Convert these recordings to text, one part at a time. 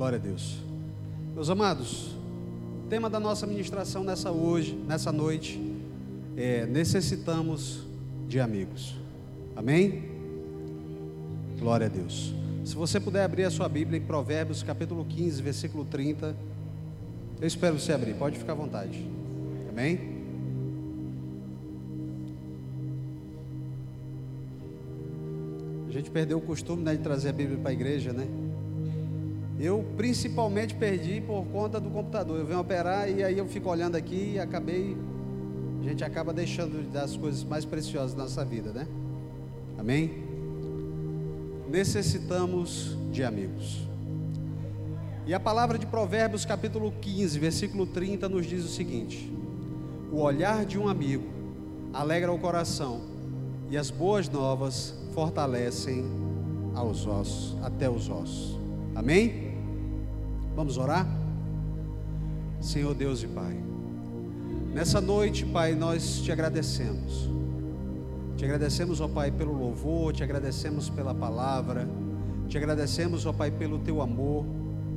Glória a Deus. Meus amados, o tema da nossa ministração nessa hoje, nessa noite, é necessitamos de amigos. Amém? Glória a Deus. Se você puder abrir a sua Bíblia em Provérbios, capítulo 15, versículo 30. Eu espero você abrir, pode ficar à vontade. Amém? A gente perdeu o costume né, de trazer a Bíblia para a igreja, né? Eu principalmente perdi por conta do computador. Eu venho operar e aí eu fico olhando aqui e acabei. A gente acaba deixando das coisas mais preciosas da nossa vida, né? Amém? Necessitamos de amigos. E a palavra de Provérbios, capítulo 15, versículo 30, nos diz o seguinte: O olhar de um amigo alegra o coração, e as boas novas fortalecem aos ossos, até os ossos. Amém? Vamos orar? Senhor Deus e Pai, nessa noite, Pai, nós te agradecemos. Te agradecemos, ó Pai, pelo louvor, te agradecemos pela palavra, te agradecemos, ó Pai, pelo teu amor,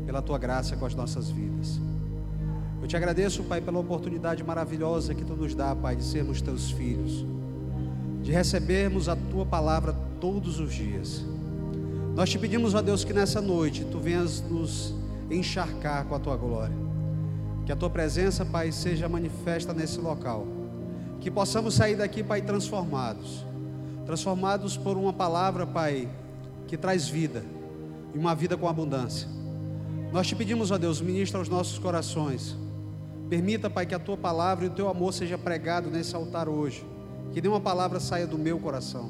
pela tua graça com as nossas vidas. Eu te agradeço, Pai, pela oportunidade maravilhosa que tu nos dá, Pai, de sermos teus filhos, de recebermos a tua palavra todos os dias. Nós te pedimos, ó Deus, que nessa noite tu venhas nos encharcar com a tua glória. Que a tua presença, Pai, seja manifesta nesse local. Que possamos sair daqui, Pai, transformados. Transformados por uma palavra, Pai, que traz vida e uma vida com abundância. Nós te pedimos, ó Deus, ministra aos nossos corações. Permita, Pai, que a tua palavra e o teu amor seja pregado nesse altar hoje. Que nenhuma palavra saia do meu coração,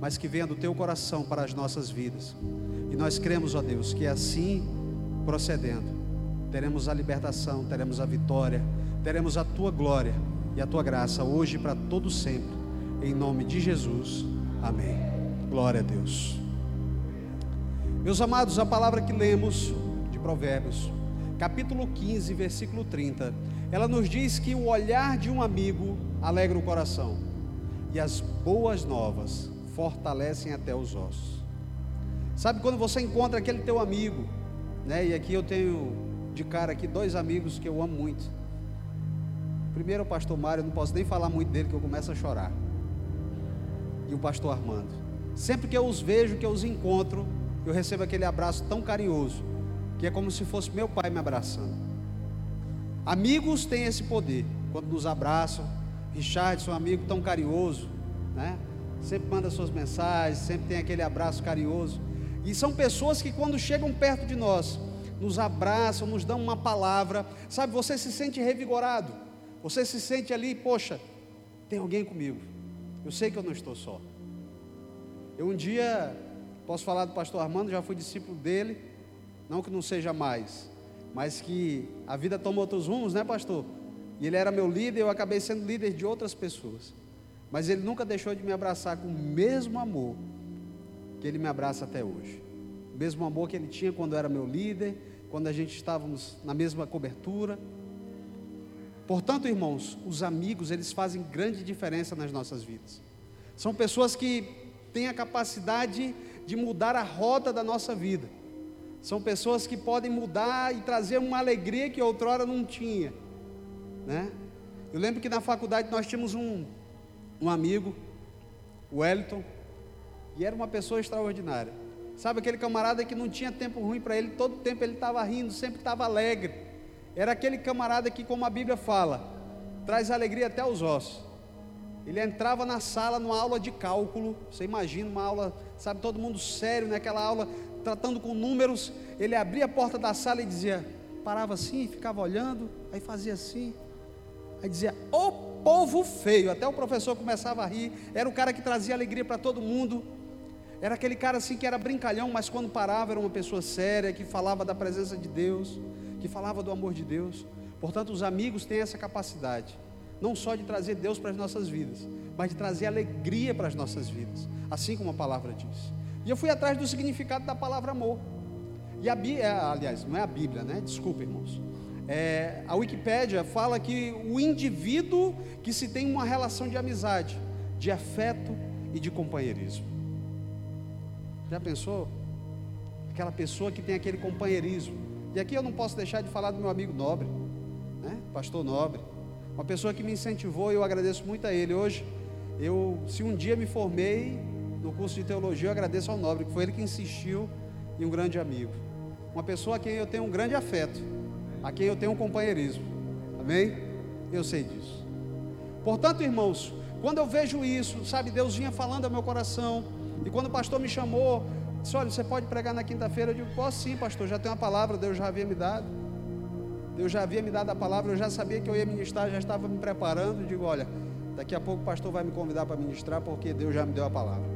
mas que venha do teu coração para as nossas vidas. E nós cremos, ó Deus, que é assim procedendo, teremos a libertação, teremos a vitória, teremos a tua glória e a tua graça hoje para todo sempre. Em nome de Jesus. Amém. Glória a Deus. Meus amados, a palavra que lemos de Provérbios, capítulo 15, versículo 30, ela nos diz que o olhar de um amigo alegra o coração e as boas novas fortalecem até os ossos. Sabe quando você encontra aquele teu amigo né? E aqui eu tenho de cara aqui dois amigos que eu amo muito. Primeiro o pastor Mário, eu não posso nem falar muito dele que eu começo a chorar. E o pastor Armando. Sempre que eu os vejo, que eu os encontro, eu recebo aquele abraço tão carinhoso, que é como se fosse meu pai me abraçando. Amigos têm esse poder, quando nos abraçam. Richard, seu amigo tão carinhoso, né? Sempre manda suas mensagens, sempre tem aquele abraço carinhoso. E são pessoas que, quando chegam perto de nós, nos abraçam, nos dão uma palavra, sabe? Você se sente revigorado, você se sente ali, poxa, tem alguém comigo, eu sei que eu não estou só. Eu um dia, posso falar do pastor Armando, já fui discípulo dele, não que não seja mais, mas que a vida toma outros rumos, né, pastor? E ele era meu líder, eu acabei sendo líder de outras pessoas. Mas ele nunca deixou de me abraçar com o mesmo amor que Ele me abraça até hoje. O mesmo amor que Ele tinha quando era meu líder, quando a gente estávamos na mesma cobertura. Portanto, irmãos, os amigos, eles fazem grande diferença nas nossas vidas. São pessoas que têm a capacidade de mudar a roda da nossa vida. São pessoas que podem mudar e trazer uma alegria que outrora não tinha, né? Eu lembro que na faculdade nós tínhamos um, um amigo, o Wellington, e era uma pessoa extraordinária. Sabe aquele camarada que não tinha tempo ruim para ele, todo tempo ele estava rindo, sempre estava alegre. Era aquele camarada que, como a Bíblia fala, traz alegria até os ossos. Ele entrava na sala numa aula de cálculo, você imagina uma aula, sabe, todo mundo sério naquela aula, tratando com números. Ele abria a porta da sala e dizia, parava assim, ficava olhando, aí fazia assim, aí dizia: Ô povo feio. Até o professor começava a rir. Era o cara que trazia alegria para todo mundo. Era aquele cara assim que era brincalhão, mas quando parava era uma pessoa séria, que falava da presença de Deus, que falava do amor de Deus. Portanto, os amigos têm essa capacidade, não só de trazer Deus para as nossas vidas, mas de trazer alegria para as nossas vidas, assim como a palavra diz. E eu fui atrás do significado da palavra amor. E a Bíblia, é, aliás, não é a Bíblia, né? Desculpa, irmãos. É, a Wikipédia fala que o indivíduo que se tem uma relação de amizade, de afeto e de companheirismo. Já pensou? Aquela pessoa que tem aquele companheirismo, E aqui eu não posso deixar de falar do meu amigo Nobre, né? Pastor Nobre, uma pessoa que me incentivou e eu agradeço muito a ele. Hoje, eu, se um dia me formei no curso de teologia, eu agradeço ao Nobre, que foi ele que insistiu em um grande amigo, uma pessoa a quem eu tenho um grande afeto, a quem eu tenho um companheirismo. Amém? Eu sei disso. Portanto, irmãos, quando eu vejo isso, sabe, Deus vinha falando ao meu coração, e quando o pastor me chamou, disse: Olha, você pode pregar na quinta-feira? Eu digo: Posso sim, pastor, já tem uma palavra, Deus já havia me dado. Deus já havia me dado a palavra, eu já sabia que eu ia ministrar, já estava me preparando. Eu digo: Olha, daqui a pouco o pastor vai me convidar para ministrar, porque Deus já me deu a palavra.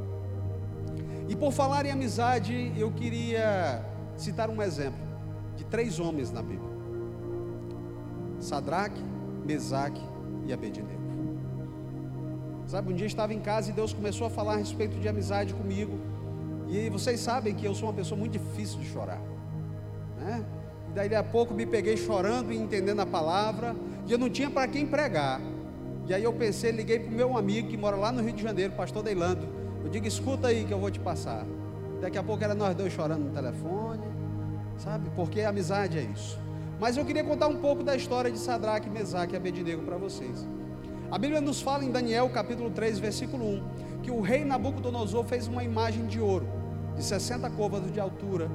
E por falar em amizade, eu queria citar um exemplo de três homens na Bíblia: Sadraque, Mesaque e Abednego. Sabe, um dia eu estava em casa e Deus começou a falar a respeito de amizade comigo. E vocês sabem que eu sou uma pessoa muito difícil de chorar. Né? E daí a pouco me peguei chorando e entendendo a palavra. E eu não tinha para quem pregar. E aí eu pensei, liguei para o meu amigo que mora lá no Rio de Janeiro, pastor Deilando. Eu digo, escuta aí que eu vou te passar. Daqui a pouco era nós dois chorando no telefone. Sabe? Porque amizade é isso. Mas eu queria contar um pouco da história de Sadraque, Mesaque e Abednego para vocês. A Bíblia nos fala em Daniel capítulo 3, versículo 1, que o rei Nabucodonosor fez uma imagem de ouro, de 60 côvados de altura,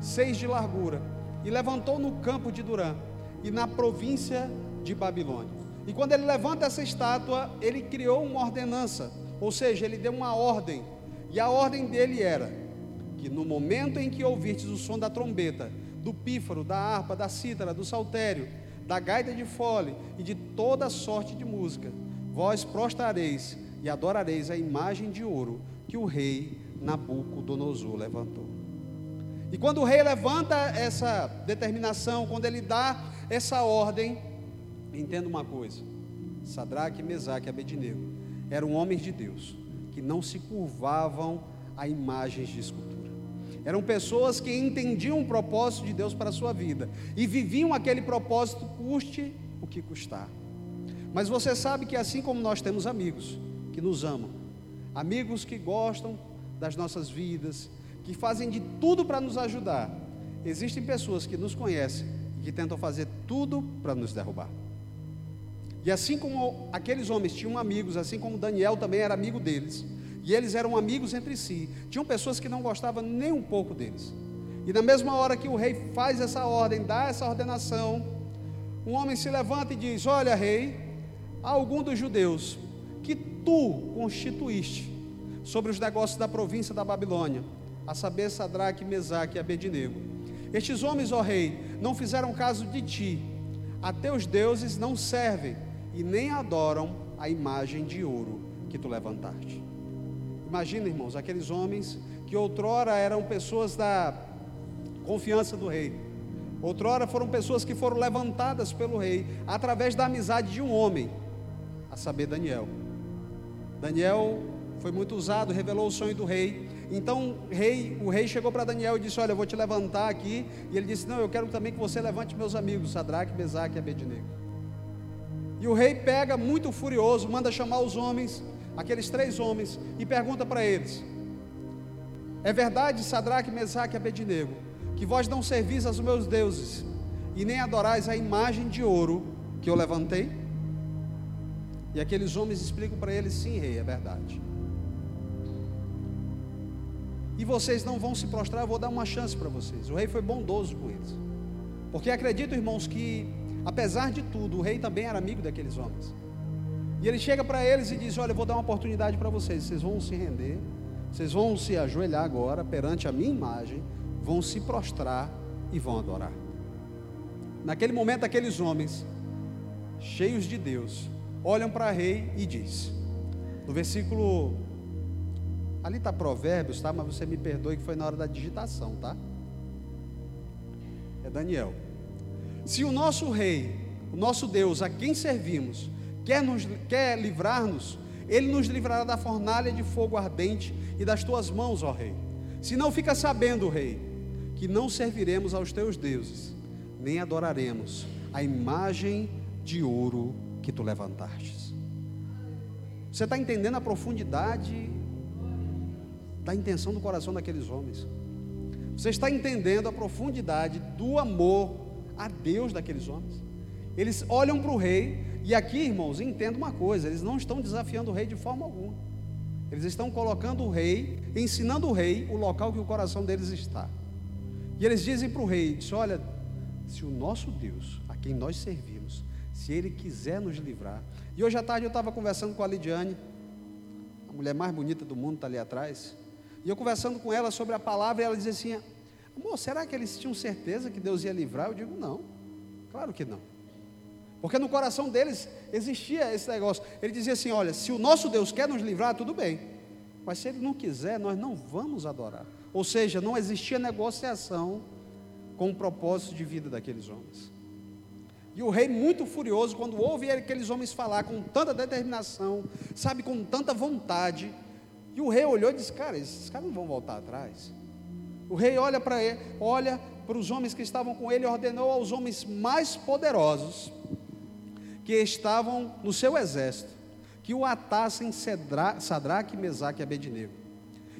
6 de largura, e levantou no campo de Durã e na província de Babilônia. E quando ele levanta essa estátua, ele criou uma ordenança, ou seja, ele deu uma ordem, e a ordem dele era que no momento em que ouvirtes o som da trombeta, do pífaro, da harpa, da cítara, do saltério, da gaita de fole e de toda sorte de música. Vós prostrareis e adorareis a imagem de ouro que o rei Nabucodonosor levantou. E quando o rei levanta essa determinação, quando ele dá essa ordem, entenda uma coisa: Sadraque, Mesaque e Abednego eram homens de Deus que não se curvavam a imagens de escultura. Eram pessoas que entendiam o propósito de Deus para a sua vida e viviam aquele propósito, custe o que custar. Mas você sabe que assim como nós temos amigos que nos amam, amigos que gostam das nossas vidas, que fazem de tudo para nos ajudar, existem pessoas que nos conhecem e que tentam fazer tudo para nos derrubar. E assim como aqueles homens tinham amigos, assim como Daniel também era amigo deles, e eles eram amigos entre si. Tinham pessoas que não gostavam nem um pouco deles. E na mesma hora que o rei faz essa ordem, dá essa ordenação, um homem se levanta e diz: Olha, rei, há algum dos judeus que tu constituíste sobre os negócios da província da Babilônia, a saber, Sadraque, Mesaque e Abednego. Estes homens, ó rei, não fizeram caso de ti, a teus deuses não servem e nem adoram a imagem de ouro que tu levantaste. Imagina, irmãos, aqueles homens que outrora eram pessoas da confiança do rei. Outrora foram pessoas que foram levantadas pelo rei através da amizade de um homem, a saber, Daniel. Daniel foi muito usado, revelou o sonho do rei. Então, rei, o rei chegou para Daniel e disse: Olha, eu vou te levantar aqui. E ele disse: Não, eu quero também que você levante meus amigos, Sadraque, Mesaque e Abednego. E o rei pega, muito furioso, manda chamar os homens aqueles três homens, e pergunta para eles: É verdade, Sadraque, Mesaque e Abednego, que vós não servis aos meus deuses e nem adorais a imagem de ouro que eu levantei? E aqueles homens explicam para eles: Sim, rei, é verdade. E vocês não vão se prostrar, eu vou dar uma chance para vocês. O rei foi bondoso com eles. Porque acredito, irmãos, que apesar de tudo, o rei também era amigo daqueles homens. E ele chega para eles e diz: Olha, eu vou dar uma oportunidade para vocês. Vocês vão se render, vocês vão se ajoelhar agora perante a minha imagem, vão se prostrar e vão adorar. Naquele momento, aqueles homens, cheios de Deus, olham para o rei e diz: No versículo. Ali está Provérbios, tá? Mas você me perdoe que foi na hora da digitação, tá? É Daniel. Se o nosso rei, o nosso Deus, a quem servimos, quer, nos, quer livrar-nos, ele nos livrará da fornalha de fogo ardente e das tuas mãos, ó Rei. Se não fica sabendo, Rei, que não serviremos aos teus deuses, nem adoraremos a imagem de ouro que tu levantastes. Você está entendendo a profundidade da intenção do coração daqueles homens? Você está entendendo a profundidade do amor a Deus daqueles homens? Eles olham para o rei, e aqui, irmãos, entenda uma coisa: eles não estão desafiando o rei de forma alguma. Eles estão colocando o rei, ensinando o rei o local que o coração deles está. E eles dizem para o rei: diz, Olha, se o nosso Deus, a quem nós servimos, se ele quiser nos livrar. E hoje à tarde eu estava conversando com a Lidiane, a mulher mais bonita do mundo está ali atrás. E eu conversando com ela sobre a palavra, e ela dizia assim: Amor, será que eles tinham certeza que Deus ia livrar? Eu digo: Não, claro que não. Porque no coração deles existia esse negócio. Ele dizia assim: Olha, se o nosso Deus quer nos livrar, tudo bem. Mas se ele não quiser, nós não vamos adorar. Ou seja, não existia negociação com o propósito de vida daqueles homens. E o rei, muito furioso, quando ouve aqueles homens falar com tanta determinação, sabe, com tanta vontade, e o rei olhou e disse: Cara, esses caras não vão voltar atrás. O rei olha para ele, olha para os homens que estavam com ele e ordenou aos homens mais poderosos que estavam no seu exército que o atassem Sadraque, Mesaque e Abednego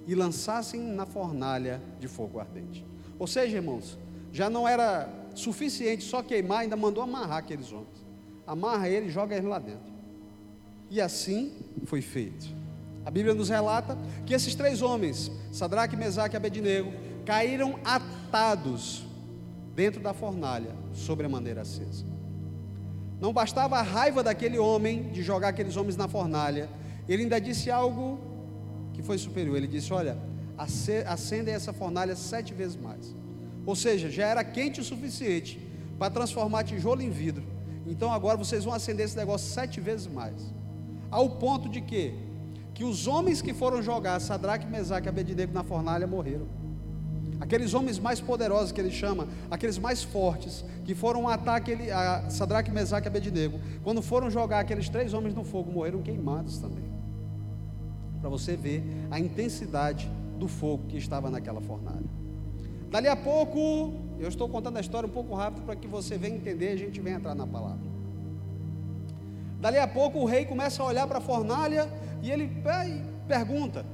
e lançassem na fornalha de fogo ardente. Ou seja, irmãos, já não era suficiente só queimar, ainda mandou amarrar aqueles homens. Amarra ele e joga ele lá dentro. E assim foi feito. A Bíblia nos relata que esses três homens, Sadraque, Mesaque e Abednego, caíram atados dentro da fornalha, sobre a maneira acesa. Não bastava a raiva daquele homem de jogar aqueles homens na fornalha, ele ainda disse algo que foi superior. Ele disse: Olha, acendem essa fornalha sete vezes mais. Ou seja, já era quente o suficiente para transformar tijolo em vidro. Então agora vocês vão acender esse negócio sete vezes mais. Ao ponto de que, que os homens que foram jogar Sadraque, Mesaque e Abednego na fornalha morreram. Aqueles homens mais poderosos que ele chama, aqueles mais fortes, que foram atar aquele, a Sadraque, Mesaque e Abednego, quando foram jogar aqueles três homens no fogo, morreram queimados também. Para você ver a intensidade do fogo que estava naquela fornalha. Dali a pouco, eu estou contando a história um pouco rápido para que você venha entender e a gente venha entrar na palavra. Dali a pouco o rei começa a olhar para a fornalha e ele pergunta: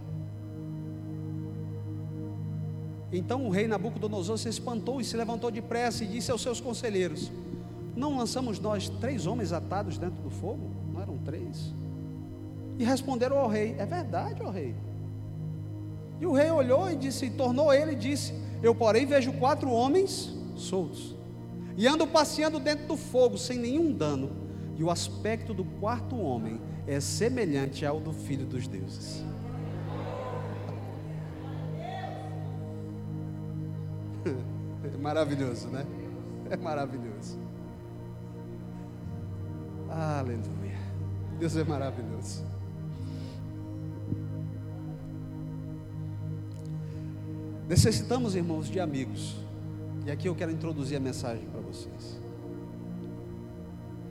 Então o rei Nabucodonosor se espantou e se levantou depressa e disse aos seus conselheiros: Não lançamos nós três homens atados dentro do fogo? Não eram três? E responderam ao rei: É verdade, ó rei. E o rei olhou e disse, tornou ele e disse: Eu, porém, vejo quatro homens soltos e andam passeando dentro do fogo sem nenhum dano. E o aspecto do quarto homem é semelhante ao do filho dos deuses. Maravilhoso, né? É maravilhoso. Aleluia. Deus é maravilhoso. Necessitamos, irmãos, de amigos. E aqui eu quero introduzir a mensagem para vocês.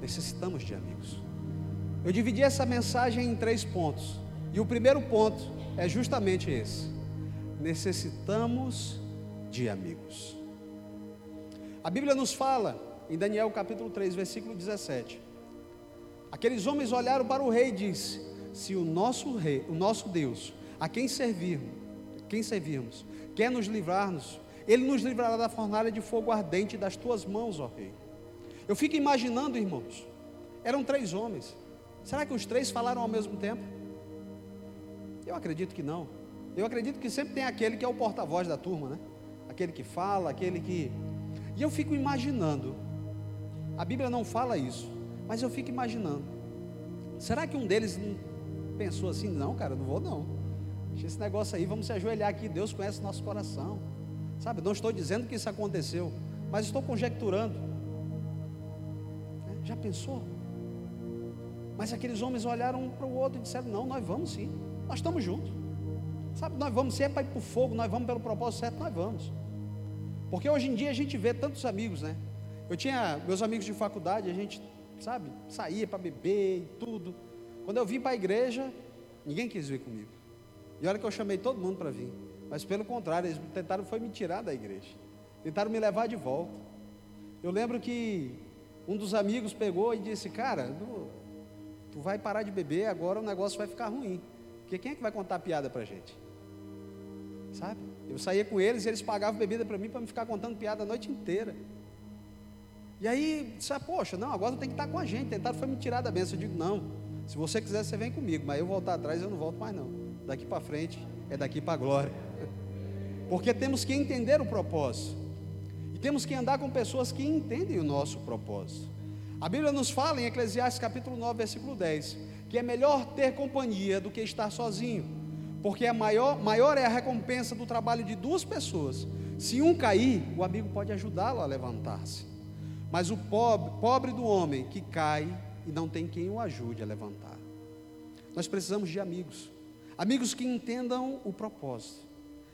Necessitamos de amigos. Eu dividi essa mensagem em três pontos. E o primeiro ponto é justamente esse: necessitamos de amigos. A Bíblia nos fala, em Daniel capítulo 3, versículo 17. Aqueles homens olharam para o rei e disse: Se o nosso rei, o nosso Deus, a quem servirmos, quem servirmos, quer nos livrar-nos, ele nos livrará da fornalha de fogo ardente das tuas mãos, ó rei. Eu fico imaginando, irmãos, eram três homens. Será que os três falaram ao mesmo tempo? Eu acredito que não. Eu acredito que sempre tem aquele que é o porta-voz da turma, né? Aquele que fala, aquele que e eu fico imaginando, a Bíblia não fala isso, mas eu fico imaginando, será que um deles pensou assim, não, cara, não vou não. Deixa esse negócio aí, vamos se ajoelhar aqui, Deus conhece o nosso coração. Sabe, não estou dizendo que isso aconteceu, mas estou conjecturando. Já pensou? Mas aqueles homens olharam um para o outro e disseram: Não, nós vamos sim, nós estamos juntos. Sabe, nós vamos, se é para ir para o fogo, nós vamos pelo propósito certo, nós vamos. Porque hoje em dia a gente vê tantos amigos, né? Eu tinha meus amigos de faculdade, a gente, sabe, saía para beber e tudo. Quando eu vim para a igreja, ninguém quis vir comigo. E olha que eu chamei todo mundo para vir. Mas pelo contrário, eles tentaram foi me tirar da igreja. Tentaram me levar de volta. Eu lembro que um dos amigos pegou e disse: Cara, tu vai parar de beber, agora o negócio vai ficar ruim. Porque quem é que vai contar piada para gente? sabe? Eu saía com eles e eles pagavam bebida para mim para me ficar contando piada a noite inteira. E aí, disse, ah, poxa, não, agora tem que estar com a gente. Tentaram foi me tirar da benção. Eu digo, não, se você quiser, você vem comigo, mas eu voltar atrás, eu não volto mais não. Daqui para frente é daqui para a glória. Porque temos que entender o propósito. E temos que andar com pessoas que entendem o nosso propósito. A Bíblia nos fala em Eclesiastes capítulo 9, versículo 10, que é melhor ter companhia do que estar sozinho, porque a maior, maior é a recompensa do trabalho de duas pessoas. Se um cair, o amigo pode ajudá-lo a levantar-se. Mas o pobre, pobre do homem que cai e não tem quem o ajude a levantar. Nós precisamos de amigos, amigos que entendam o propósito,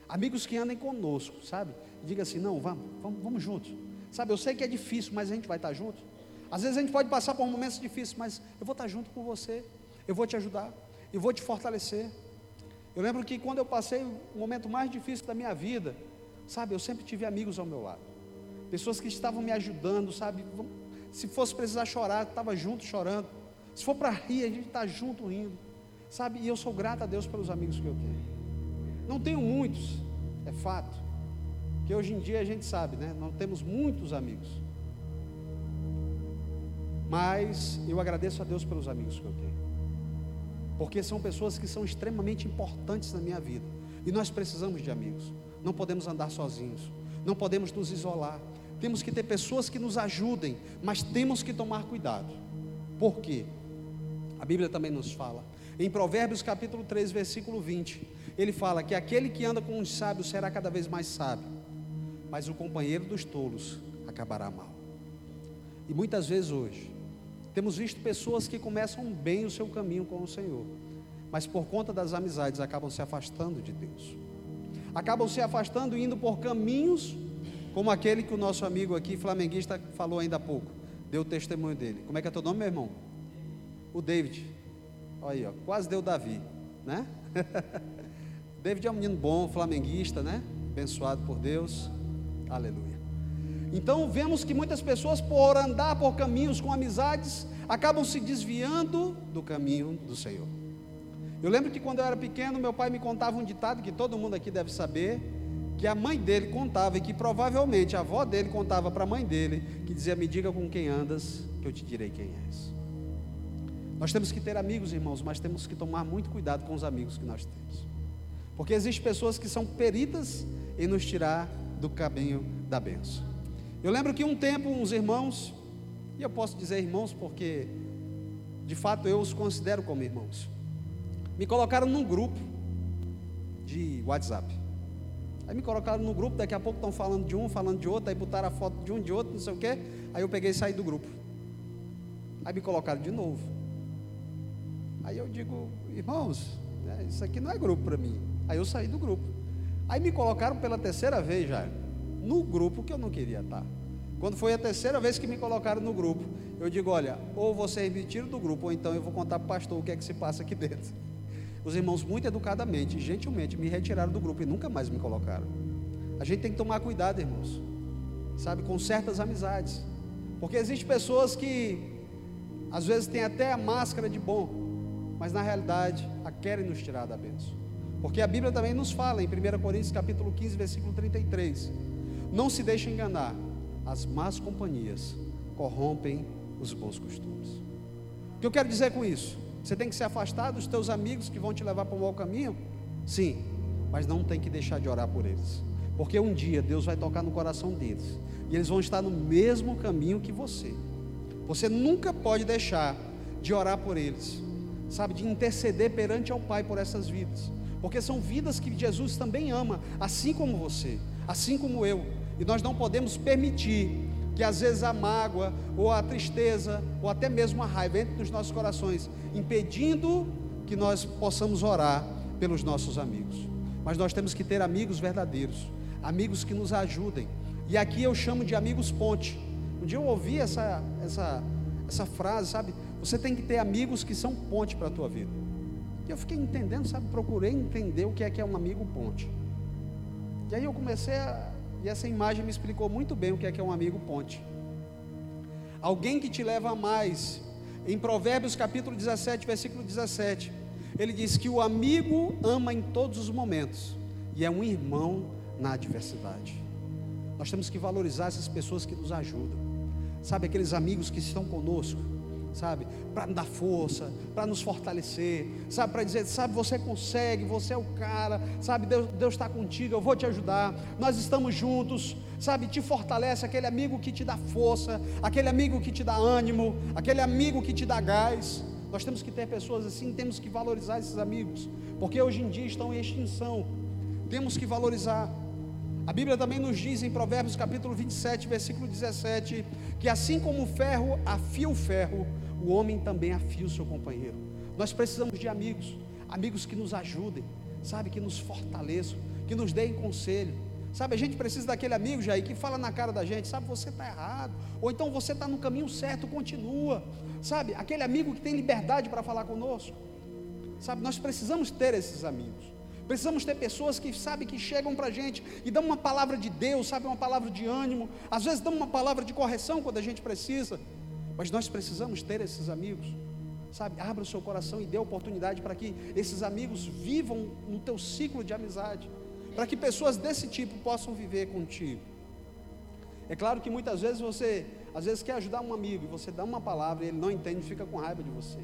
amigos que andem conosco, sabe? Diga assim: não, vamos, vamos, vamos juntos. Sabe, eu sei que é difícil, mas a gente vai estar junto. Às vezes a gente pode passar por momentos difíceis, mas eu vou estar junto com você, eu vou te ajudar, eu vou te fortalecer. Eu lembro que quando eu passei o momento mais difícil da minha vida, sabe, eu sempre tive amigos ao meu lado, pessoas que estavam me ajudando, sabe. Se fosse precisar chorar, estava junto chorando. Se for para rir, a gente está junto rindo, sabe. E eu sou grato a Deus pelos amigos que eu tenho. Não tenho muitos, é fato, que hoje em dia a gente sabe, né? Não temos muitos amigos. Mas eu agradeço a Deus pelos amigos que eu tenho. Porque são pessoas que são extremamente importantes na minha vida. E nós precisamos de amigos. Não podemos andar sozinhos. Não podemos nos isolar. Temos que ter pessoas que nos ajudem, mas temos que tomar cuidado. Por quê? A Bíblia também nos fala. Em Provérbios capítulo 3, versículo 20, ele fala que aquele que anda com os sábios será cada vez mais sábio, mas o companheiro dos tolos acabará mal. E muitas vezes hoje, temos visto pessoas que começam bem o seu caminho com o Senhor, mas por conta das amizades acabam se afastando de Deus. Acabam se afastando e indo por caminhos como aquele que o nosso amigo aqui, flamenguista, falou ainda há pouco. Deu o testemunho dele. Como é que é teu nome, meu irmão? O David. Olha aí, ó, quase deu Davi, né? David é um menino bom, flamenguista, né? Abençoado por Deus. Aleluia. Então vemos que muitas pessoas, por andar por caminhos com amizades, acabam se desviando do caminho do Senhor. Eu lembro que quando eu era pequeno, meu pai me contava um ditado que todo mundo aqui deve saber, que a mãe dele contava e que provavelmente a avó dele contava para a mãe dele, que dizia: "Me diga com quem andas, que eu te direi quem és". Nós temos que ter amigos, irmãos, mas temos que tomar muito cuidado com os amigos que nós temos. Porque existem pessoas que são peritas em nos tirar do caminho da benção. Eu lembro que um tempo uns irmãos, e eu posso dizer irmãos porque de fato eu os considero como irmãos, me colocaram num grupo de WhatsApp. Aí me colocaram no grupo, daqui a pouco estão falando de um, falando de outro, aí botaram a foto de um, de outro, não sei o quê. Aí eu peguei e saí do grupo. Aí me colocaram de novo. Aí eu digo, irmãos, né, isso aqui não é grupo para mim. Aí eu saí do grupo. Aí me colocaram pela terceira vez já no grupo que eu não queria estar. Quando foi a terceira vez que me colocaram no grupo, eu digo: olha, ou vocês me tiram do grupo, ou então eu vou contar para o pastor o que é que se passa aqui dentro. Os irmãos, muito educadamente, gentilmente, me retiraram do grupo e nunca mais me colocaram. A gente tem que tomar cuidado, irmãos, sabe, com certas amizades, porque existem pessoas que, às vezes, têm até a máscara de bom, mas na realidade a querem nos tirar da bênção. Porque a Bíblia também nos fala em 1 Coríntios capítulo 15, versículo 33 não se deixe enganar, as más companhias corrompem os bons costumes. O que eu quero dizer com isso? Você tem que se afastar dos teus amigos que vão te levar para um mau caminho? Sim, mas não tem que deixar de orar por eles. Porque um dia Deus vai tocar no coração deles. E eles vão estar no mesmo caminho que você. Você nunca pode deixar de orar por eles. Sabe, de interceder perante ao Pai por essas vidas. Porque são vidas que Jesus também ama, assim como você, assim como eu. E nós não podemos permitir que às vezes a mágoa, ou a tristeza, ou até mesmo a raiva entre nos nossos corações, impedindo que nós possamos orar pelos nossos amigos. Mas nós temos que ter amigos verdadeiros, amigos que nos ajudem. E aqui eu chamo de amigos ponte. Um dia eu ouvi essa, essa, essa frase, sabe? Você tem que ter amigos que são ponte para a tua vida. E eu fiquei entendendo, sabe? Procurei entender o que é que é um amigo ponte. E aí eu comecei a e essa imagem me explicou muito bem o que é que é um amigo ponte. Alguém que te leva a mais. Em Provérbios capítulo 17, versículo 17, ele diz que o amigo ama em todos os momentos, e é um irmão na adversidade. Nós temos que valorizar essas pessoas que nos ajudam, sabe, aqueles amigos que estão conosco, sabe, para dar força, para nos fortalecer, sabe, para dizer, sabe, você consegue, você é o cara, sabe, Deus, Deus está contigo, eu vou te ajudar, nós estamos juntos, sabe, te fortalece, aquele amigo que te dá força, aquele amigo que te dá ânimo, aquele amigo que te dá gás. Nós temos que ter pessoas assim, temos que valorizar esses amigos, porque hoje em dia estão em extinção. Temos que valorizar. A Bíblia também nos diz em Provérbios capítulo 27, versículo 17, que assim como o ferro afia o ferro, o homem também afia o seu companheiro. Nós precisamos de amigos, amigos que nos ajudem, sabe, que nos fortaleçam, que nos deem conselho. Sabe, a gente precisa daquele amigo, Jair, que fala na cara da gente, sabe, você está errado, ou então você está no caminho certo, continua, sabe, aquele amigo que tem liberdade para falar conosco, sabe, nós precisamos ter esses amigos, precisamos ter pessoas que, sabe, que chegam para a gente e dão uma palavra de Deus, sabe, uma palavra de ânimo, às vezes dão uma palavra de correção quando a gente precisa, mas nós precisamos ter esses amigos, sabe, abra o seu coração e dê oportunidade para que esses amigos vivam no teu ciclo de amizade, para que pessoas desse tipo possam viver contigo. É claro que muitas vezes você, às vezes quer ajudar um amigo e você dá uma palavra e ele não entende, fica com raiva de você.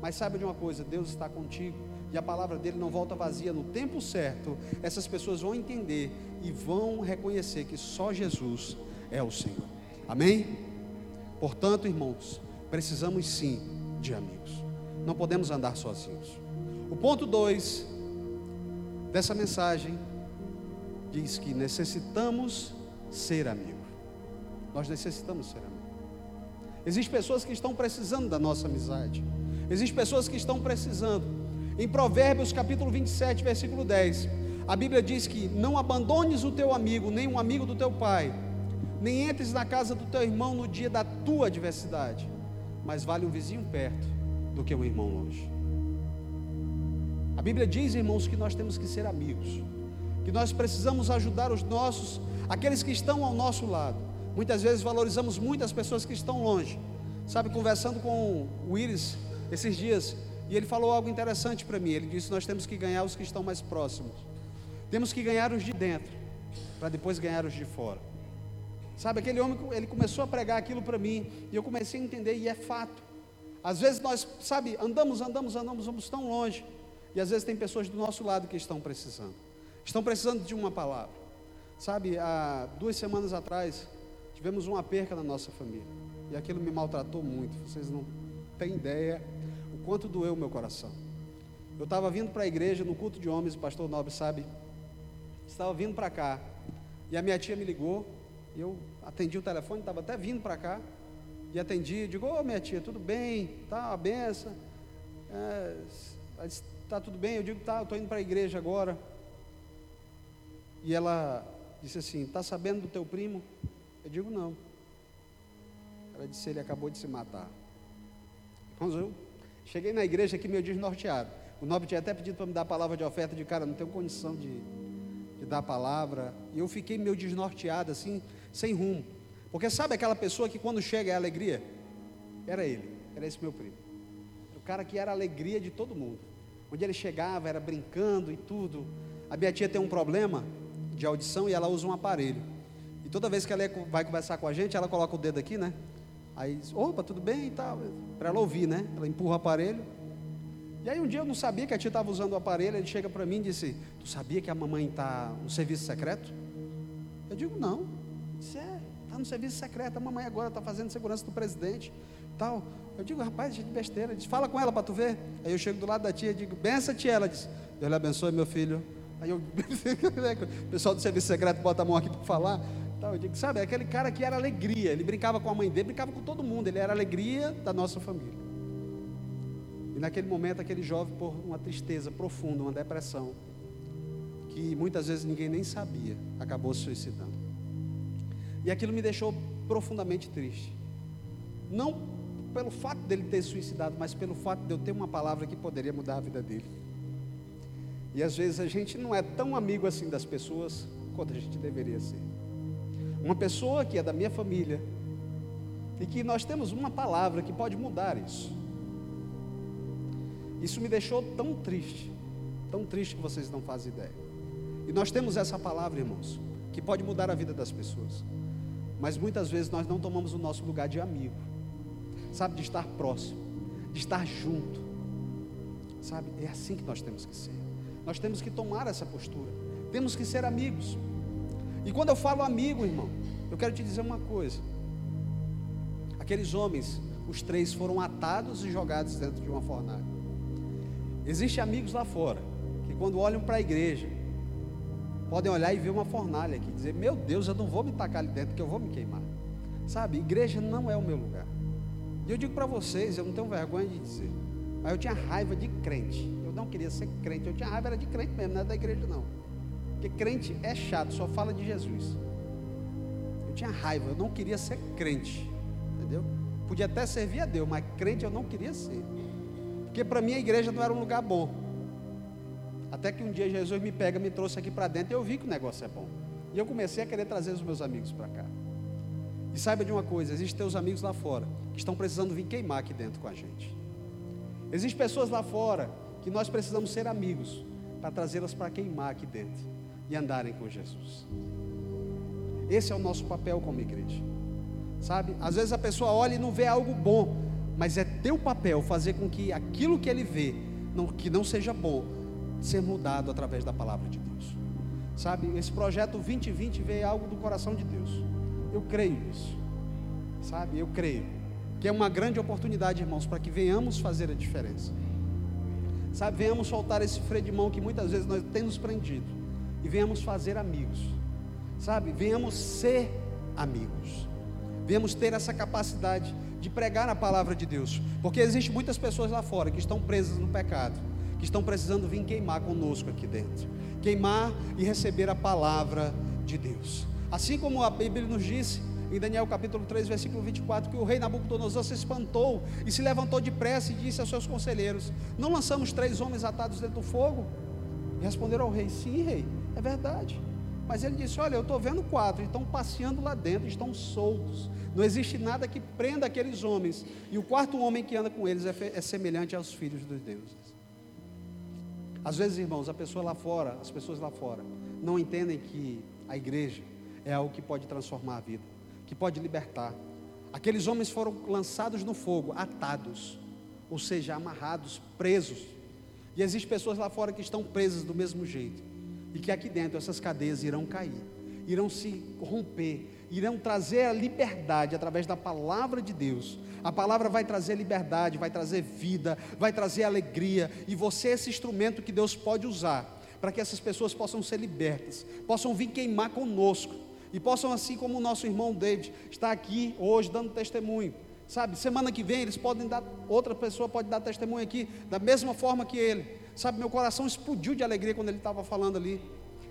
Mas saiba de uma coisa, Deus está contigo e a palavra dele não volta vazia no tempo certo. Essas pessoas vão entender e vão reconhecer que só Jesus é o Senhor. Amém? Portanto, irmãos, precisamos sim de amigos. Não podemos andar sozinhos. O ponto 2 dessa mensagem diz que necessitamos ser amigo. Nós necessitamos ser amigo. Existem pessoas que estão precisando da nossa amizade. Existem pessoas que estão precisando. Em Provérbios capítulo 27, versículo 10, a Bíblia diz que não abandones o teu amigo, nem um amigo do teu pai, nem entres na casa do teu irmão no dia da tua adversidade, mas vale um vizinho perto do que um irmão longe. A Bíblia diz, irmãos, que nós temos que ser amigos que nós precisamos ajudar os nossos, aqueles que estão ao nosso lado. Muitas vezes valorizamos muitas pessoas que estão longe. Sabe, conversando com o Iris esses dias, e ele falou algo interessante para mim. Ele disse: Nós temos que ganhar os que estão mais próximos. Temos que ganhar os de dentro, para depois ganhar os de fora. Sabe, aquele homem, ele começou a pregar aquilo para mim, e eu comecei a entender, e é fato. Às vezes nós, sabe, andamos, andamos, andamos, vamos tão longe, e às vezes tem pessoas do nosso lado que estão precisando estão precisando de uma palavra. Sabe, há duas semanas atrás, tivemos uma perca na nossa família. E aquilo me maltratou muito. Vocês não têm ideia quanto doeu o meu coração. Eu estava vindo para a igreja no culto de homens, o pastor Nobre sabe. Estava vindo para cá. E a minha tia me ligou. Eu atendi o telefone, estava até vindo para cá. E atendi, digo, ô oh, minha tia, tudo bem? Tá, uma benção. É, tá tudo bem? Eu digo, tá, eu estou indo para a igreja agora. E ela disse assim: Está sabendo do teu primo? Eu digo: Não. Ela disse: Ele acabou de se matar. Irmãos, eu cheguei na igreja aqui meio desnorteado. O nobre tinha até pedido para me dar a palavra de oferta de cara, não tenho condição de, de dar a palavra. E eu fiquei meio desnorteado, assim, sem rumo. Porque sabe aquela pessoa que quando chega é alegria? Era ele, era esse meu primo. O cara que era a alegria de todo mundo. Onde ele chegava, era brincando e tudo. A minha tia tem um problema, de audição e ela usa um aparelho. E toda vez que ela vai conversar com a gente, ela coloca o dedo aqui, né? Aí diz, opa, tudo bem e tal. Para ela ouvir, né? Ela empurra o aparelho. E aí um dia eu não sabia que a tia estava usando o aparelho, ele chega para mim e disse, tu sabia que a mamãe está no serviço secreto? Eu digo, não. Disse, é, está no serviço secreto, a mamãe agora está fazendo segurança do presidente. Tal. Eu digo, rapaz, de besteira. Ele diz, fala com ela para tu ver. Aí eu chego do lado da tia e digo, benção tia. Ela diz, Deus lhe abençoe, meu filho. Aí eu, o pessoal do serviço secreto bota a mão aqui para falar. Então, eu digo, sabe, aquele cara que era alegria, ele brincava com a mãe dele, brincava com todo mundo, ele era alegria da nossa família. E naquele momento, aquele jovem, por uma tristeza profunda, uma depressão, que muitas vezes ninguém nem sabia, acabou se suicidando. E aquilo me deixou profundamente triste. Não pelo fato dele ter suicidado, mas pelo fato de eu ter uma palavra que poderia mudar a vida dele. E às vezes a gente não é tão amigo assim das pessoas quanto a gente deveria ser. Uma pessoa que é da minha família e que nós temos uma palavra que pode mudar isso. Isso me deixou tão triste, tão triste que vocês não fazem ideia. E nós temos essa palavra, irmãos, que pode mudar a vida das pessoas. Mas muitas vezes nós não tomamos o nosso lugar de amigo, sabe, de estar próximo, de estar junto, sabe, é assim que nós temos que ser. Nós temos que tomar essa postura, temos que ser amigos. E quando eu falo amigo, irmão, eu quero te dizer uma coisa: aqueles homens, os três foram atados e jogados dentro de uma fornalha. Existem amigos lá fora que, quando olham para a igreja, podem olhar e ver uma fornalha aqui, dizer: Meu Deus, eu não vou me tacar ali dentro, que eu vou me queimar. Sabe, igreja não é o meu lugar. E eu digo para vocês, eu não tenho vergonha de dizer, mas eu tinha raiva de crente. Eu não queria ser crente, eu tinha raiva era de crente mesmo, não é da igreja não. Porque crente é chato, só fala de Jesus. Eu tinha raiva, eu não queria ser crente, entendeu? Podia até servir a Deus, mas crente eu não queria ser. Porque para mim a igreja não era um lugar bom. Até que um dia Jesus me pega, me trouxe aqui para dentro e eu vi que o negócio é bom. E eu comecei a querer trazer os meus amigos para cá. E saiba de uma coisa: existem teus amigos lá fora que estão precisando vir queimar aqui dentro com a gente. Existem pessoas lá fora que nós precisamos ser amigos para trazê-las para queimar aqui dentro e andarem com Jesus. Esse é o nosso papel como igreja. Sabe? Às vezes a pessoa olha e não vê algo bom, mas é teu papel fazer com que aquilo que ele vê, não, que não seja bom, ser mudado através da palavra de Deus. Sabe, esse projeto 2020 veio algo do coração de Deus. Eu creio nisso. Sabe, eu creio que é uma grande oportunidade, irmãos, para que venhamos fazer a diferença. Sabe, venhamos soltar esse freio de mão que muitas vezes nós temos prendido e venhamos fazer amigos. Sabe, venhamos ser amigos. Venhamos ter essa capacidade de pregar a palavra de Deus, porque existem muitas pessoas lá fora que estão presas no pecado que estão precisando vir queimar conosco aqui dentro. Queimar e receber a palavra de Deus. Assim como a Bíblia nos disse, em Daniel capítulo 3, versículo 24, que o rei Nabucodonosor se espantou e se levantou depressa e disse aos seus conselheiros: Não lançamos três homens atados dentro do fogo? E responderam ao rei: Sim, rei, é verdade. Mas ele disse: Olha, eu estou vendo quatro, estão passeando lá dentro, estão soltos. Não existe nada que prenda aqueles homens. E o quarto homem que anda com eles é, é semelhante aos filhos dos deuses. Às vezes, irmãos, a pessoa lá fora, as pessoas lá fora, não entendem que a igreja é algo que pode transformar a vida, que pode libertar. Aqueles homens foram lançados no fogo, atados, ou seja, amarrados, presos. E existem pessoas lá fora que estão presas do mesmo jeito, e que aqui dentro essas cadeias irão cair, irão se romper, irão trazer a liberdade através da palavra de Deus, a palavra vai trazer liberdade, vai trazer vida, vai trazer alegria, e você é esse instrumento que Deus pode usar para que essas pessoas possam ser libertas, possam vir queimar conosco, e possam, assim como o nosso irmão David está aqui hoje dando testemunho, sabe? Semana que vem eles podem dar, outra pessoa pode dar testemunho aqui, da mesma forma que ele, sabe? Meu coração explodiu de alegria quando ele estava falando ali,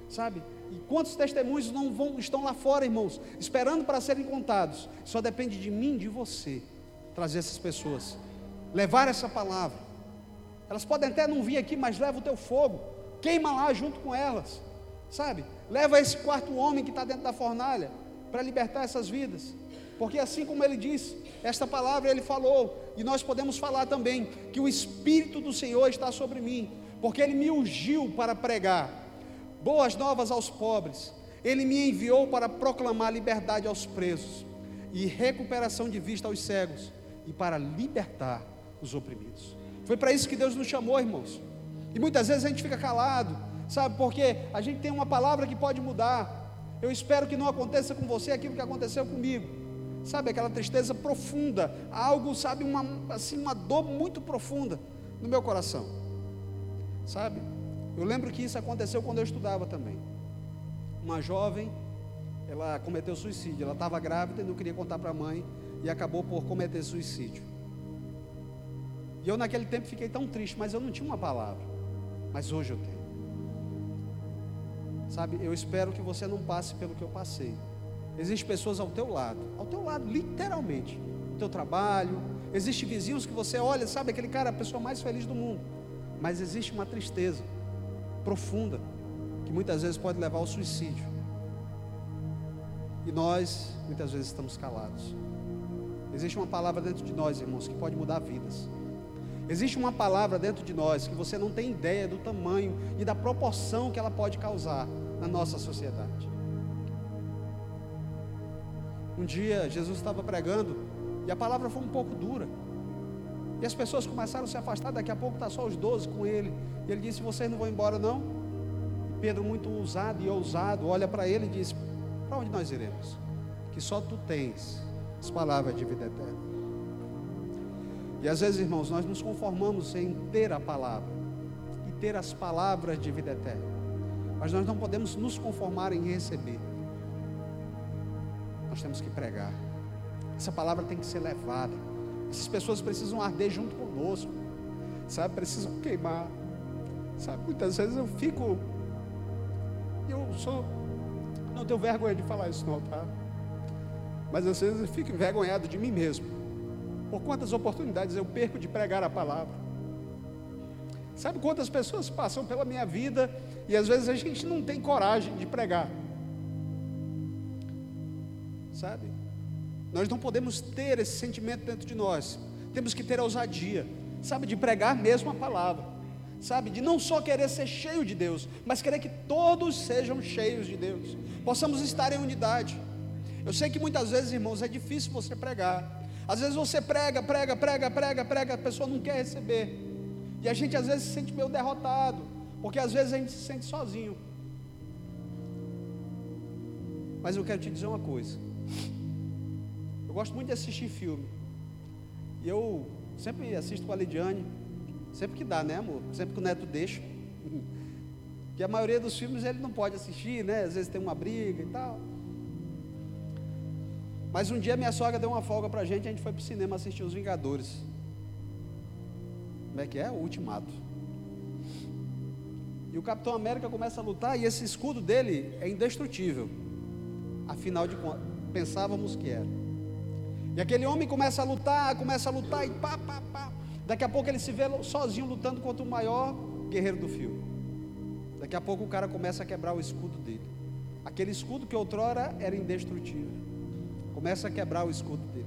sabe? E quantos testemunhos não vão, estão lá fora, irmãos, esperando para serem contados? Só depende de mim, de você trazer essas pessoas, levar essa palavra. Elas podem até não vir aqui, mas leva o teu fogo, queima lá junto com elas, sabe? Leva esse quarto homem que está dentro da fornalha para libertar essas vidas, porque assim como ele disse, esta palavra ele falou, e nós podemos falar também que o Espírito do Senhor está sobre mim, porque ele me ungiu para pregar boas novas aos pobres, ele me enviou para proclamar liberdade aos presos e recuperação de vista aos cegos e para libertar os oprimidos. Foi para isso que Deus nos chamou, irmãos. E muitas vezes a gente fica calado, sabe, porque a gente tem uma palavra que pode mudar. Eu espero que não aconteça com você aquilo que aconteceu comigo. Sabe, aquela tristeza profunda, algo, sabe, uma assim uma dor muito profunda no meu coração. Sabe? Eu lembro que isso aconteceu quando eu estudava também. Uma jovem, ela cometeu suicídio, ela estava grávida e não queria contar para a mãe e acabou por cometer suicídio. E eu naquele tempo fiquei tão triste, mas eu não tinha uma palavra. Mas hoje eu tenho. Sabe, eu espero que você não passe pelo que eu passei. Existem pessoas ao teu lado, ao teu lado, literalmente, no teu trabalho. Existem vizinhos que você olha, sabe, aquele cara, a pessoa mais feliz do mundo. Mas existe uma tristeza profunda que muitas vezes pode levar ao suicídio. E nós, muitas vezes, estamos calados. Existe uma palavra dentro de nós, irmãos, que pode mudar vidas. Existe uma palavra dentro de nós que você não tem ideia do tamanho e da proporção que ela pode causar na nossa sociedade. Um dia Jesus estava pregando e a palavra foi um pouco dura. E as pessoas começaram a se afastar, daqui a pouco está só os doze com ele. E ele disse: Vocês não vão embora, não? E Pedro, muito ousado e ousado, olha para ele e diz: Para onde nós iremos? Que só tu tens as palavras de vida eterna. E às vezes, irmãos, nós nos conformamos em ter a palavra e ter as palavras de vida eterna, mas nós não podemos nos conformar em receber. Nós temos que pregar. Essa palavra tem que ser levada. Essas pessoas precisam arder junto conosco, sabe? Precisam queimar, sabe? Muitas vezes eu fico, eu sou, não tenho vergonha de falar isso não, tá? Mas às vezes eu fico envergonhado de mim mesmo. Por quantas oportunidades eu perco de pregar a palavra? Sabe quantas pessoas passam pela minha vida e às vezes a gente não tem coragem de pregar? Sabe? Nós não podemos ter esse sentimento dentro de nós. Temos que ter a ousadia, sabe, de pregar mesmo a palavra, sabe, de não só querer ser cheio de Deus, mas querer que todos sejam cheios de Deus, possamos estar em unidade. Eu sei que muitas vezes, irmãos, é difícil você pregar. Às vezes você prega, prega, prega, prega, prega, a pessoa não quer receber. E a gente às vezes se sente meio derrotado, porque às vezes a gente se sente sozinho. Mas eu quero te dizer uma coisa. Eu gosto muito de assistir filme. E eu sempre assisto com a Lidiane, sempre que dá, né, amor? Sempre que o neto deixa. Que a maioria dos filmes ele não pode assistir, né? Às vezes tem uma briga e tal. Mas um dia minha sogra deu uma folga para a gente, a gente foi para o cinema assistir Os Vingadores. Como é que é? O Ultimato. E o Capitão América começa a lutar e esse escudo dele é indestrutível. Afinal de contas, pensávamos que era. E aquele homem começa a lutar, começa a lutar e pá, pá, pá. Daqui a pouco ele se vê sozinho lutando contra o maior guerreiro do filme. Daqui a pouco o cara começa a quebrar o escudo dele. Aquele escudo que outrora era indestrutível. Começa a quebrar o escudo dele.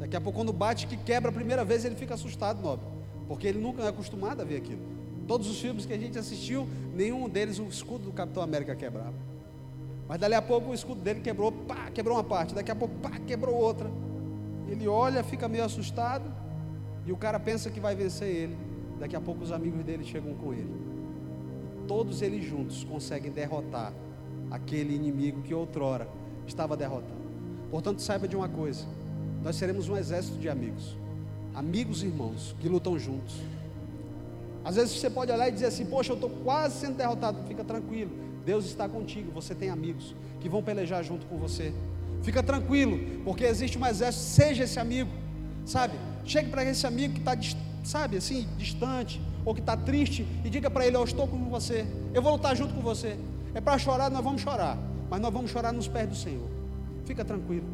Daqui a pouco, quando bate que quebra a primeira vez, ele fica assustado, nobre. Porque ele nunca é acostumado a ver aquilo. Todos os filmes que a gente assistiu, nenhum deles o escudo do Capitão América quebrava. Mas dali a pouco o escudo dele quebrou, pá, quebrou uma parte. Daqui a pouco, pá, quebrou outra. Ele olha, fica meio assustado. E o cara pensa que vai vencer ele. Daqui a pouco os amigos dele chegam com ele. E todos eles juntos conseguem derrotar aquele inimigo que outrora estava derrotado. Portanto, saiba de uma coisa: nós seremos um exército de amigos, amigos e irmãos que lutam juntos. Às vezes você pode olhar e dizer assim: Poxa, eu estou quase sendo derrotado. Fica tranquilo, Deus está contigo. Você tem amigos que vão pelejar junto com você. Fica tranquilo, porque existe um exército. Seja esse amigo, sabe? Chegue para esse amigo que está, sabe, assim, distante ou que está triste e diga para ele: Eu estou com você. Eu vou lutar junto com você. É para chorar, nós vamos chorar, mas nós vamos chorar nos pés do Senhor. Fica tranquilo.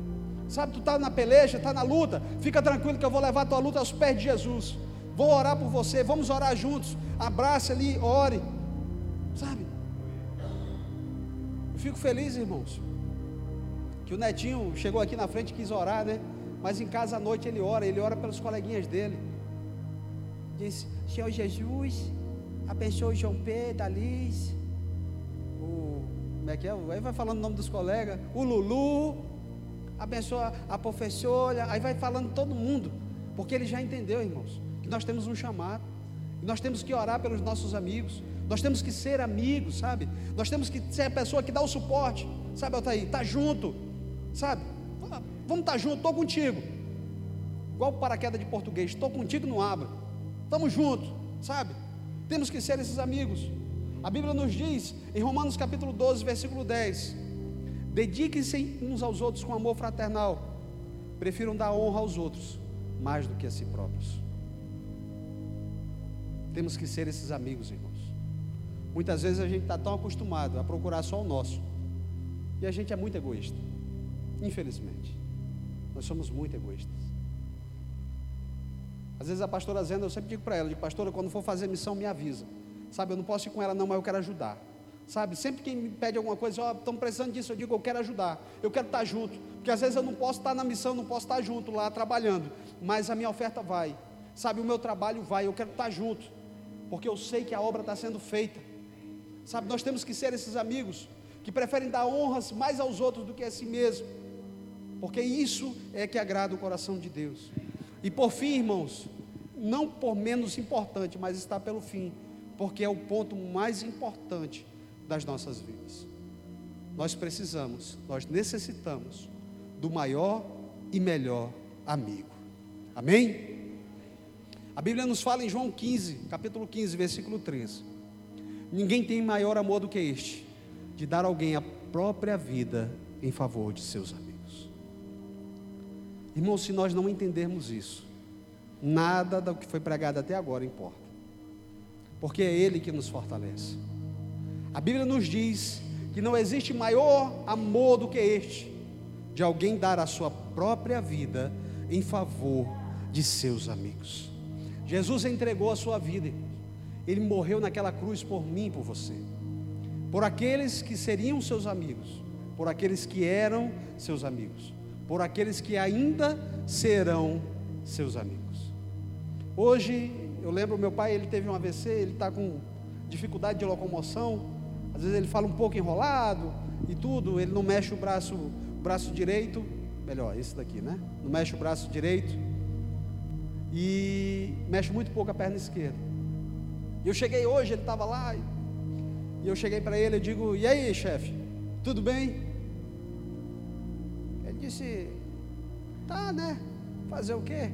Sabe, tu está na peleja, está na luta. Fica tranquilo que eu vou levar tua luta aos pés de Jesus. Vou orar por você. Vamos orar juntos. Abrace ali, ore. Sabe? Fico feliz, irmãos. Que o netinho chegou aqui na frente e quis orar, né? Mas em casa à noite ele ora, ele ora pelos coleguinhas dele. Diz: Senhor Jesus, abençoe o João Pedro, a Liz, como é que é? Aí vai falando o nome dos colegas, o Lulu, abençoa a professora, aí vai falando todo mundo, porque ele já entendeu, irmãos, que nós temos um chamado, nós temos que orar pelos nossos amigos, nós temos que ser amigos, sabe? Nós temos que ser a pessoa que dá o suporte, sabe, Altair? Tá junto, sabe? Vamos estar tá junto, estou contigo. Igual o paraquedas de português, estou contigo, não abro. Estamos juntos, sabe? Temos que ser esses amigos. A Bíblia nos diz, em Romanos capítulo 12, versículo 10: Dediquem-se uns aos outros com amor fraternal, prefiram dar honra aos outros mais do que a si próprios. Temos que ser esses amigos, irmãos. Muitas vezes a gente está tão acostumado a procurar só o nosso, e a gente é muito egoísta, infelizmente. Nós somos muito egoístas. Às vezes a pastora Zenda, eu sempre digo para ela, de pastora, quando for fazer missão, me avisa. Sabe, eu não posso ir com ela, não, mas eu quero ajudar. Sabe, sempre que me pede alguma coisa, ó, oh, estão precisando disso, eu digo, eu quero ajudar, eu quero estar junto, porque às vezes eu não posso estar na missão, não posso estar junto lá trabalhando, mas a minha oferta vai, sabe, o meu trabalho vai, eu quero estar junto, porque eu sei que a obra está sendo feita. Sabe, nós temos que ser esses amigos que preferem dar honras mais aos outros do que a si mesmo, porque isso é que agrada o coração de Deus. E por fim, irmãos, não por menos importante, mas está pelo fim, porque é o ponto mais importante das nossas vidas. Nós precisamos, nós necessitamos do maior e melhor amigo. Amém? A Bíblia nos fala em João 15, capítulo 15, versículo 13. Ninguém tem maior amor do que este, de dar alguém a própria vida em favor de seus amigos. Irmão, se nós não entendermos isso, nada do que foi pregado até agora importa, porque é Ele que nos fortalece. A Bíblia nos diz que não existe maior amor do que este, de alguém dar a sua própria vida em favor de seus amigos. Jesus entregou a sua vida, ele morreu naquela cruz por mim por você, por aqueles que seriam seus amigos, por aqueles que eram seus amigos, por aqueles que ainda serão seus amigos. Hoje, eu lembro meu pai, ele teve um AVC, ele está com dificuldade de locomoção, às vezes ele fala um pouco enrolado e tudo, ele não mexe o braço, o braço direito, melhor, esse daqui, né? Não mexe o braço direito e mexe muito pouco a perna esquerda. E eu cheguei hoje, ele estava lá, e eu cheguei para ele, eu digo, e aí, chefe, tudo bem? Ele disse, tá, né? Fazer o quê?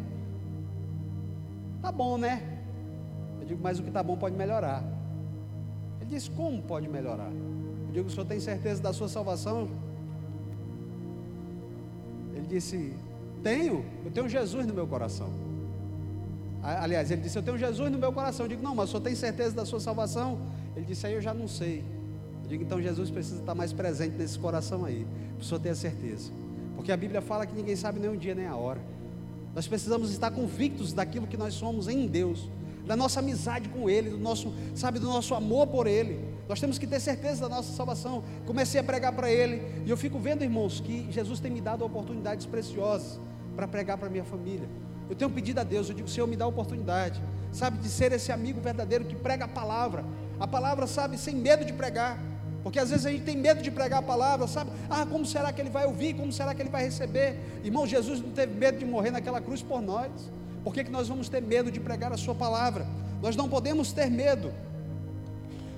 Tá bom, né? Eu digo, mas o que tá bom pode melhorar. Ele disse, como pode melhorar? Eu digo, o senhor tem certeza da sua salvação? Ele disse, tenho, eu tenho Jesus no meu coração. Aliás, ele disse: Eu tenho Jesus no meu coração. Eu digo: Não, mas senhor tem certeza da sua salvação? Ele disse: Aí eu já não sei. Eu digo: Então Jesus precisa estar mais presente nesse coração aí, senhor ter a certeza. Porque a Bíblia fala que ninguém sabe nem o dia nem a hora. Nós precisamos estar convictos daquilo que nós somos em Deus, da nossa amizade com Ele, do nosso, sabe, do nosso amor por Ele. Nós temos que ter certeza da nossa salvação. Comecei a pregar para Ele e eu fico vendo, irmãos, que Jesus tem me dado oportunidades preciosas para pregar para minha família. Eu tenho pedido a Deus, eu digo, Senhor, me dá a oportunidade, sabe, de ser esse amigo verdadeiro que prega a palavra. A palavra, sabe, sem medo de pregar. Porque às vezes a gente tem medo de pregar a palavra, sabe? Ah, como será que ele vai ouvir? Como será que ele vai receber? Irmão, Jesus não teve medo de morrer naquela cruz por nós. Por que, que nós vamos ter medo de pregar a Sua palavra? Nós não podemos ter medo.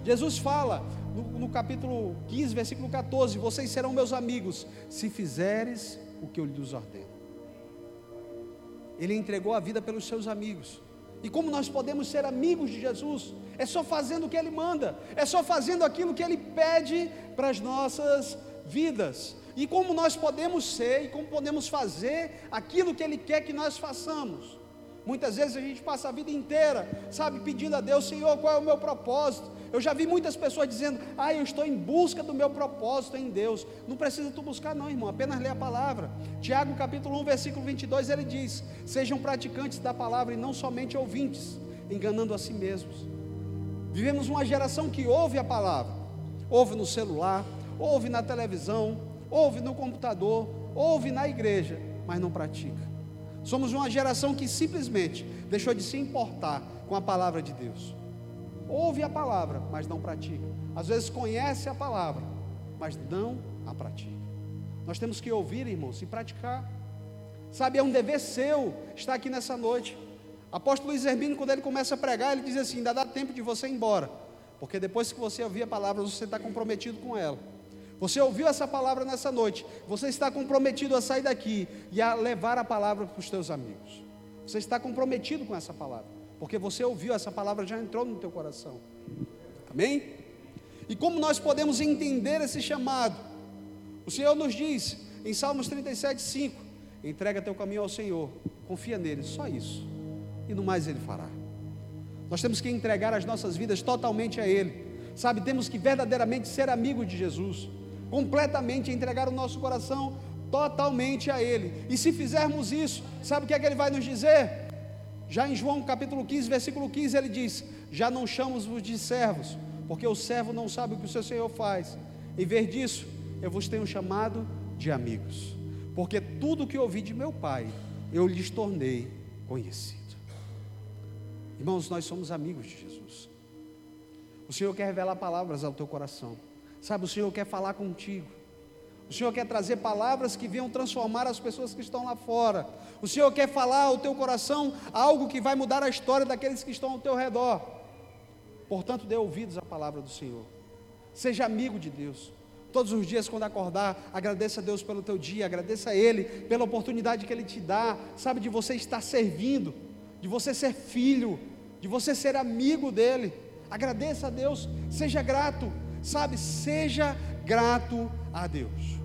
Jesus fala no, no capítulo 15, versículo 14: Vocês serão meus amigos, se fizeres o que eu lhes ordeno. Ele entregou a vida pelos seus amigos. E como nós podemos ser amigos de Jesus? É só fazendo o que Ele manda, é só fazendo aquilo que Ele pede para as nossas vidas. E como nós podemos ser e como podemos fazer aquilo que Ele quer que nós façamos. Muitas vezes a gente passa a vida inteira, sabe, pedindo a Deus, Senhor, qual é o meu propósito? Eu já vi muitas pessoas dizendo, ah, eu estou em busca do meu propósito em Deus. Não precisa tu buscar, não, irmão, apenas lê a palavra. Tiago capítulo 1, versículo 22, ele diz: Sejam praticantes da palavra e não somente ouvintes, enganando a si mesmos. Vivemos uma geração que ouve a palavra, ouve no celular, ouve na televisão, ouve no computador, ouve na igreja, mas não pratica. Somos uma geração que simplesmente deixou de se importar com a palavra de Deus. Ouve a palavra, mas não pratica. Às vezes conhece a palavra, mas não a pratica. Nós temos que ouvir, irmãos, e praticar. Sabe, é um dever seu estar aqui nessa noite. Apóstolo Luiz Herbino, quando ele começa a pregar, ele diz assim: ainda dá tempo de você ir embora, porque depois que você ouvir a palavra, você está comprometido com ela. Você ouviu essa palavra nessa noite, você está comprometido a sair daqui e a levar a palavra para os teus amigos. Você está comprometido com essa palavra, porque você ouviu essa palavra, já entrou no teu coração. Amém? E como nós podemos entender esse chamado? O Senhor nos diz em Salmos 37, 5: entrega teu caminho ao Senhor, confia nele, só isso, e no mais ele fará. Nós temos que entregar as nossas vidas totalmente a Ele, sabe? Temos que verdadeiramente ser amigos de Jesus completamente, entregar o nosso coração totalmente a Ele. E se fizermos isso, sabe o que é que Ele vai nos dizer? Já em João capítulo 15, versículo 15, ele diz: Já não chamamos-vos de servos, porque o servo não sabe o que o seu Senhor faz. Em vez disso, eu vos tenho chamado de amigos, porque tudo que ouvi de meu Pai, eu lhes tornei conhecido. Irmãos, nós somos amigos de Jesus. O Senhor quer revelar palavras ao teu coração. Sabe, o Senhor quer falar contigo. O Senhor quer trazer palavras que venham transformar as pessoas que estão lá fora. O Senhor quer falar ao teu coração algo que vai mudar a história daqueles que estão ao teu redor. Portanto, dê ouvidos à palavra do Senhor. Seja amigo de Deus. Todos os dias, quando acordar, agradeça a Deus pelo teu dia, agradeça a Ele pela oportunidade que Ele te dá, sabe, de você estar servindo, de você ser filho, de você ser amigo dEle. Agradeça a Deus, seja grato, sabe, seja grato a Deus.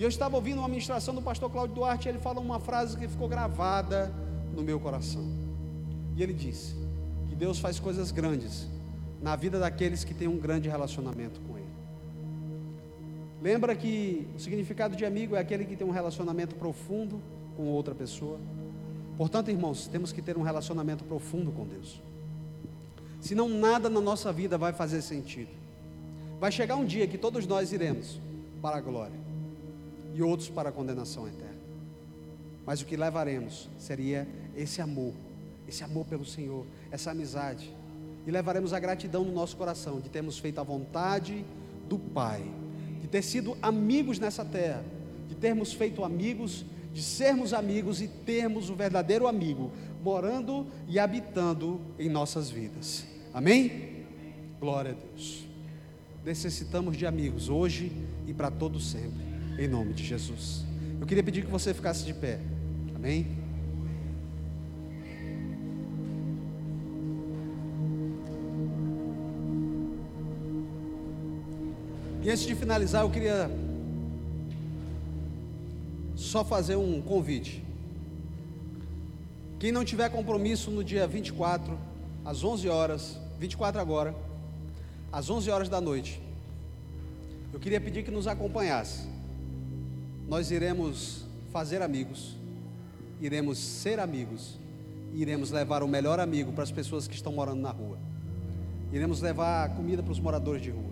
E eu estava ouvindo uma ministração do pastor Cláudio Duarte, e ele falou uma frase que ficou gravada no meu coração. E ele disse que Deus faz coisas grandes na vida daqueles que têm um grande relacionamento com Ele. Lembra que o significado de amigo é aquele que tem um relacionamento profundo com outra pessoa. Portanto, irmãos, temos que ter um relacionamento profundo com Deus. Senão nada na nossa vida vai fazer sentido. Vai chegar um dia que todos nós iremos para a glória e outros para a condenação eterna. Mas o que levaremos seria esse amor, esse amor pelo Senhor, essa amizade, e levaremos a gratidão no nosso coração de termos feito a vontade do Pai, de ter sido amigos nessa terra, de termos feito amigos, de sermos amigos e termos o verdadeiro amigo morando e habitando em nossas vidas. Amém? Glória a Deus. Necessitamos de amigos hoje e para todo sempre, em nome de Jesus. Eu queria pedir que você ficasse de pé. Amém? E antes de finalizar, eu queria só fazer um convite. Quem não tiver compromisso no dia 24, às 11 horas, 24 agora, às 11 horas da noite, eu queria pedir que nos acompanhasse. Nós iremos fazer amigos, iremos ser amigos, iremos levar o melhor amigo para as pessoas que estão morando na rua. Iremos levar comida para os moradores de rua.